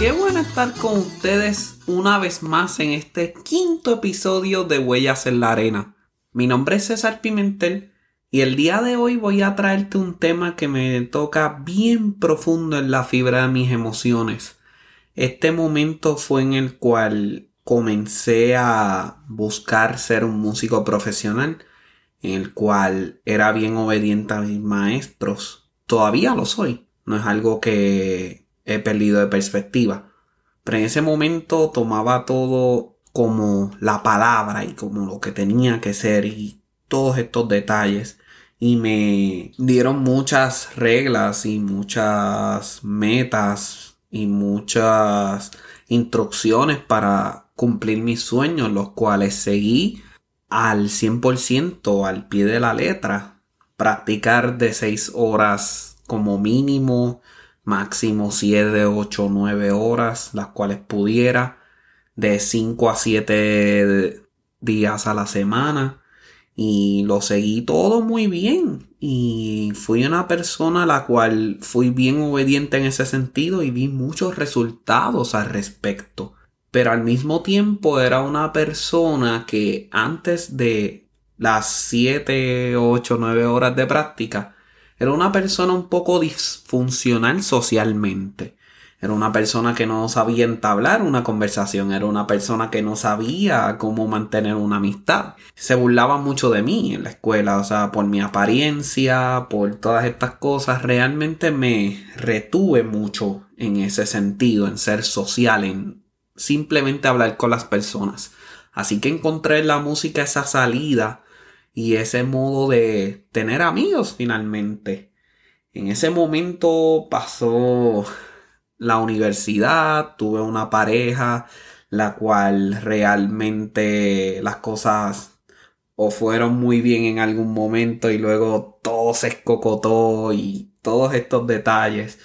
Qué bueno estar con ustedes una vez más en este quinto episodio de Huellas en la Arena. Mi nombre es César Pimentel y el día de hoy voy a traerte un tema que me toca bien profundo en la fibra de mis emociones. Este momento fue en el cual comencé a buscar ser un músico profesional, en el cual era bien obediente a mis maestros. Todavía lo soy. No es algo que he perdido de perspectiva. Pero en ese momento tomaba todo como la palabra y como lo que tenía que ser y todos estos detalles. Y me dieron muchas reglas y muchas metas y muchas instrucciones para cumplir mis sueños, los cuales seguí al 100% al pie de la letra. Practicar de 6 horas como mínimo, máximo 7, 8, 9 horas, las cuales pudiera, de 5 a 7 días a la semana. Y lo seguí todo muy bien. Y fui una persona a la cual fui bien obediente en ese sentido y vi muchos resultados al respecto pero al mismo tiempo era una persona que antes de las 7, 8, 9 horas de práctica, era una persona un poco disfuncional socialmente. Era una persona que no sabía entablar una conversación, era una persona que no sabía cómo mantener una amistad. Se burlaba mucho de mí en la escuela, o sea, por mi apariencia, por todas estas cosas. Realmente me retuve mucho en ese sentido, en ser social, en simplemente hablar con las personas. Así que encontré en la música esa salida y ese modo de tener amigos finalmente. En ese momento pasó la universidad, tuve una pareja, la cual realmente las cosas o fueron muy bien en algún momento y luego todo se escocotó y todos estos detalles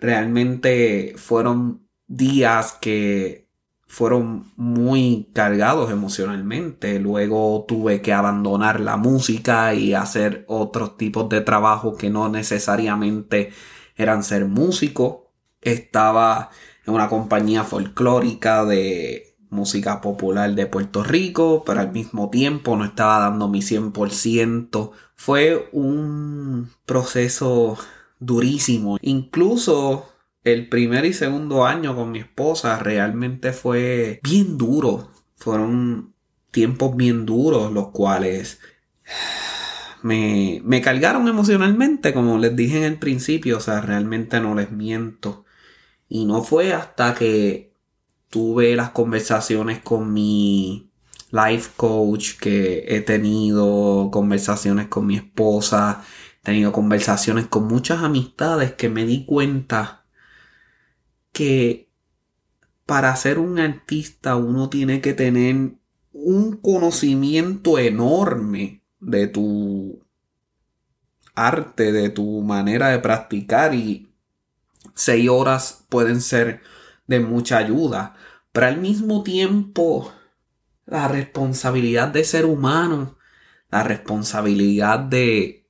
realmente fueron días que fueron muy cargados emocionalmente. Luego tuve que abandonar la música y hacer otros tipos de trabajo que no necesariamente eran ser músico. Estaba en una compañía folclórica de música popular de Puerto Rico, pero al mismo tiempo no estaba dando mi 100%. Fue un proceso durísimo. Incluso el primer y segundo año con mi esposa realmente fue bien duro. Fueron tiempos bien duros, los cuales me, me cargaron emocionalmente, como les dije en el principio, o sea, realmente no les miento. Y no fue hasta que tuve las conversaciones con mi life coach, que he tenido conversaciones con mi esposa, he tenido conversaciones con muchas amistades que me di cuenta que para ser un artista uno tiene que tener un conocimiento enorme de tu arte, de tu manera de practicar y seis horas pueden ser de mucha ayuda, pero al mismo tiempo la responsabilidad de ser humano, la responsabilidad de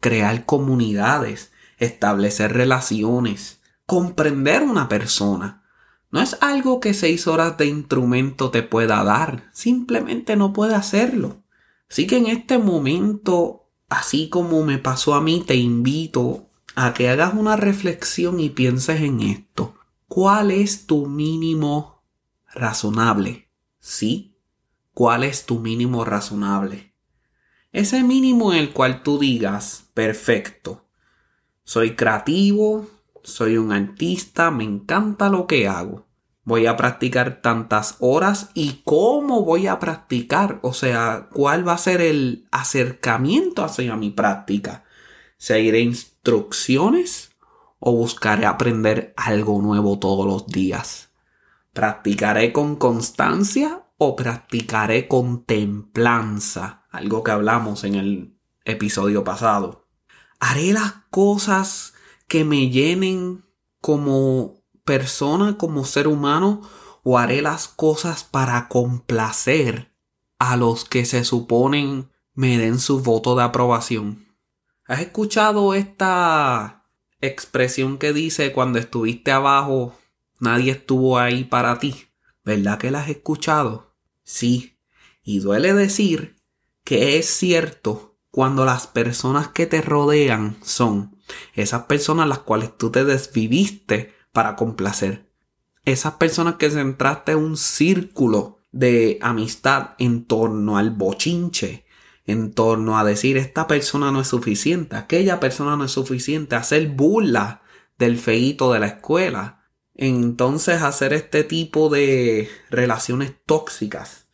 crear comunidades, establecer relaciones, comprender una persona. No es algo que seis horas de instrumento te pueda dar, simplemente no puede hacerlo. Así que en este momento, así como me pasó a mí, te invito a que hagas una reflexión y pienses en esto. ¿Cuál es tu mínimo razonable? ¿Sí? ¿Cuál es tu mínimo razonable? Ese mínimo en el cual tú digas, perfecto, soy creativo, soy un artista, me encanta lo que hago. Voy a practicar tantas horas y cómo voy a practicar, o sea, cuál va a ser el acercamiento hacia mi práctica. ¿Seguiré instrucciones o buscaré aprender algo nuevo todos los días? ¿Practicaré con constancia o practicaré con templanza? Algo que hablamos en el episodio pasado. ¿Haré las cosas que me llenen como persona, como ser humano, o haré las cosas para complacer a los que se suponen me den su voto de aprobación. ¿Has escuchado esta expresión que dice cuando estuviste abajo nadie estuvo ahí para ti. ¿Verdad que la has escuchado? Sí. Y duele decir que es cierto cuando las personas que te rodean son esas personas las cuales tú te desviviste para complacer. Esas personas que centraste un círculo de amistad en torno al bochinche, en torno a decir esta persona no es suficiente, aquella persona no es suficiente, hacer burla del feíto de la escuela. Entonces hacer este tipo de relaciones tóxicas.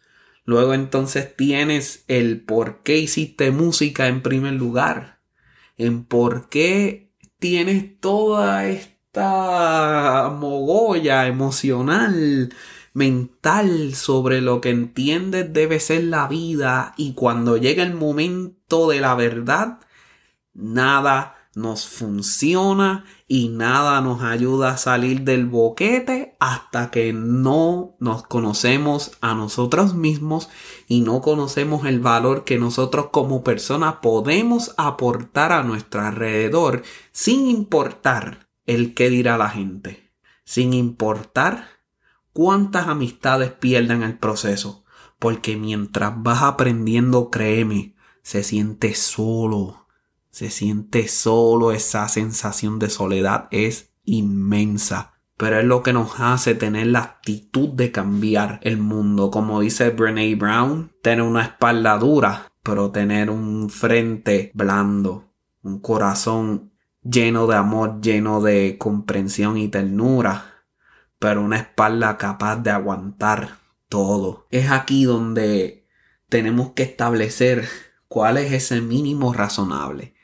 Luego entonces tienes el por qué hiciste música en primer lugar. En por qué tienes toda esta mogolla emocional mental sobre lo que entiendes debe ser la vida y cuando llega el momento de la verdad, nada nos funciona y nada nos ayuda a salir del boquete hasta que no nos conocemos a nosotros mismos y no conocemos el valor que nosotros como personas podemos aportar a nuestro alrededor sin importar el qué dirá la gente, sin importar cuántas amistades pierdan el proceso, porque mientras vas aprendiendo, créeme, se siente solo, se siente solo, esa sensación de soledad es inmensa. Pero es lo que nos hace tener la actitud de cambiar el mundo. Como dice Brene Brown, tener una espalda dura, pero tener un frente blando, un corazón lleno de amor, lleno de comprensión y ternura pero una espalda capaz de aguantar todo. Es aquí donde tenemos que establecer cuál es ese mínimo razonable.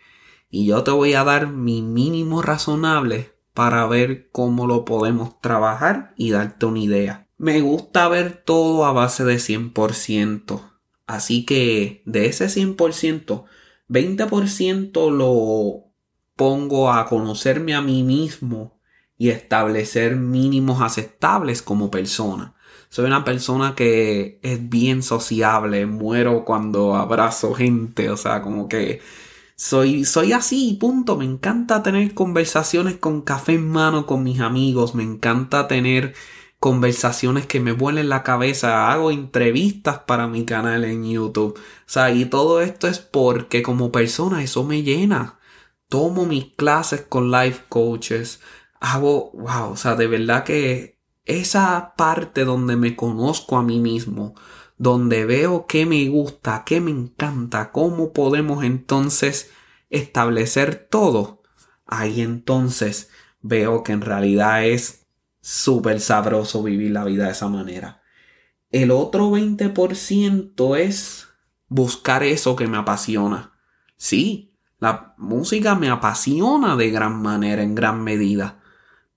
Y yo te voy a dar mi mínimo razonable para ver cómo lo podemos trabajar y darte una idea. Me gusta ver todo a base de 100%. Así que de ese 100%, 20% lo pongo a conocerme a mí mismo y establecer mínimos aceptables como persona. Soy una persona que es bien sociable, muero cuando abrazo gente, o sea, como que soy, soy así, punto. Me encanta tener conversaciones con café en mano con mis amigos, me encanta tener conversaciones que me vuelen la cabeza, hago entrevistas para mi canal en YouTube. O sea, y todo esto es porque como persona eso me llena. Tomo mis clases con life coaches, hago, wow, o sea, de verdad que esa parte donde me conozco a mí mismo, donde veo qué me gusta, qué me encanta, cómo podemos entonces establecer todo, ahí entonces veo que en realidad es súper sabroso vivir la vida de esa manera. El otro 20% es buscar eso que me apasiona. Sí, la música me apasiona de gran manera, en gran medida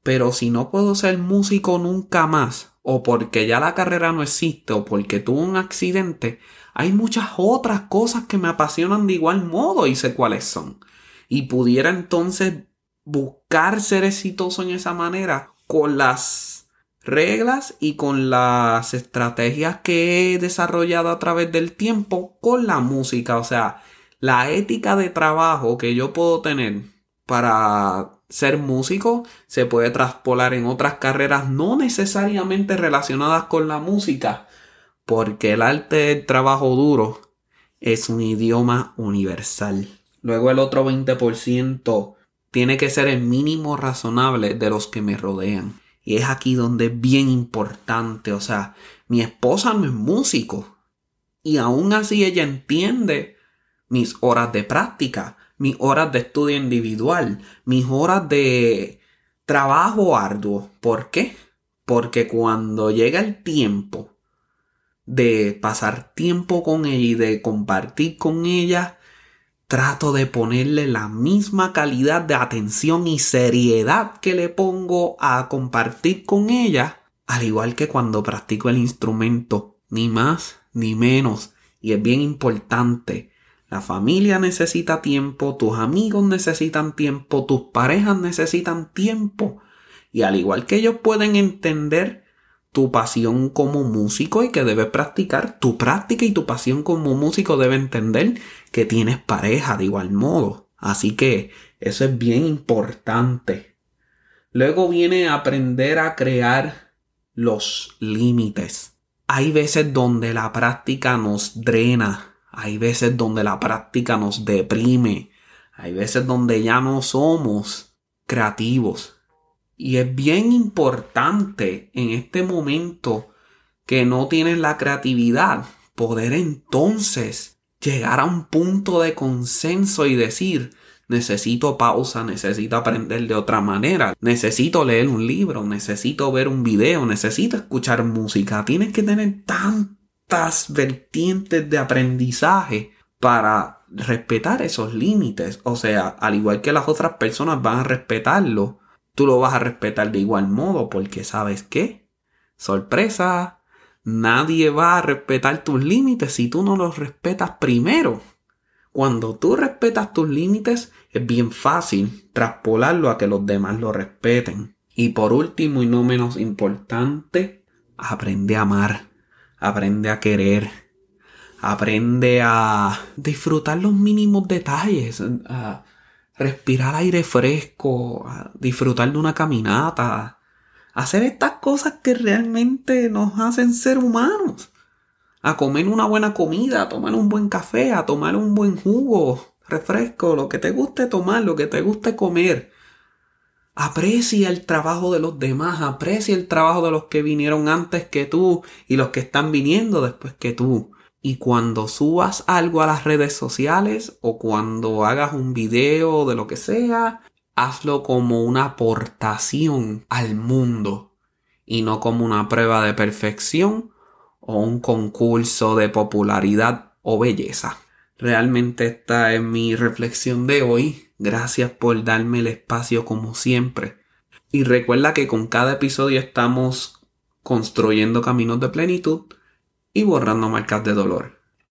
pero si no puedo ser músico nunca más, o porque ya la carrera no existe, o porque tuve un accidente, hay muchas otras cosas que me apasionan de igual modo y sé cuáles son. Y pudiera entonces buscar ser exitoso en esa manera con las reglas y con las estrategias que he desarrollado a través del tiempo con la música. O sea, la ética de trabajo que yo puedo tener para ser músico se puede traspolar en otras carreras no necesariamente relacionadas con la música, porque el arte del trabajo duro es un idioma universal. Luego el otro 20% tiene que ser el mínimo razonable de los que me rodean. Y es aquí donde es bien importante, o sea, mi esposa no es músico. Y aún así ella entiende mis horas de práctica, mis horas de estudio individual, mis horas de trabajo arduo. ¿Por qué? Porque cuando llega el tiempo de pasar tiempo con ella y de compartir con ella, trato de ponerle la misma calidad de atención y seriedad que le pongo a compartir con ella, al igual que cuando practico el instrumento, ni más ni menos. Y es bien importante la familia necesita tiempo, tus amigos necesitan tiempo, tus parejas necesitan tiempo. Y al igual que ellos pueden entender tu pasión como músico y que debes practicar, tu práctica y tu pasión como músico debe entender que tienes pareja de igual modo. Así que eso es bien importante. Luego viene aprender a crear los límites. Hay veces donde la práctica nos drena, hay veces donde la práctica nos deprime, hay veces donde ya no somos creativos. Y es bien importante en este momento que no tienes la creatividad, poder entonces llegar a un punto de consenso y decir, necesito pausa, necesito aprender de otra manera, necesito leer un libro, necesito ver un video, necesito escuchar música. Tienes que tener vertientes de aprendizaje para respetar esos límites. O sea, al igual que las otras personas van a respetarlo, tú lo vas a respetar de igual modo porque sabes qué. Sorpresa, nadie va a respetar tus límites si tú no los respetas primero. Cuando tú respetas tus límites, es bien fácil traspolarlo a que los demás lo respeten. Y por último y no menos importante, aprende a amar, aprende a querer, aprende a disfrutar los mínimos detalles, a respirar aire fresco, a disfrutar de una caminata, hacer estas cosas que realmente nos hacen ser humanos. A comer una buena comida, a tomar un buen café, a tomar un buen jugo, refresco, lo que te guste tomar, lo que te guste comer. Aprecia el trabajo de los demás, aprecia el trabajo de los que vinieron antes que tú y los que están viniendo después que tú. Y cuando subas algo a las redes sociales o cuando hagas un video de lo que sea, hazlo como una aportación al mundo y no como una prueba de perfección o un concurso de popularidad o belleza. Realmente esta es mi reflexión de hoy. Gracias por darme el espacio como siempre. Y recuerda que con cada episodio estamos construyendo caminos de plenitud y borrando marcas de dolor.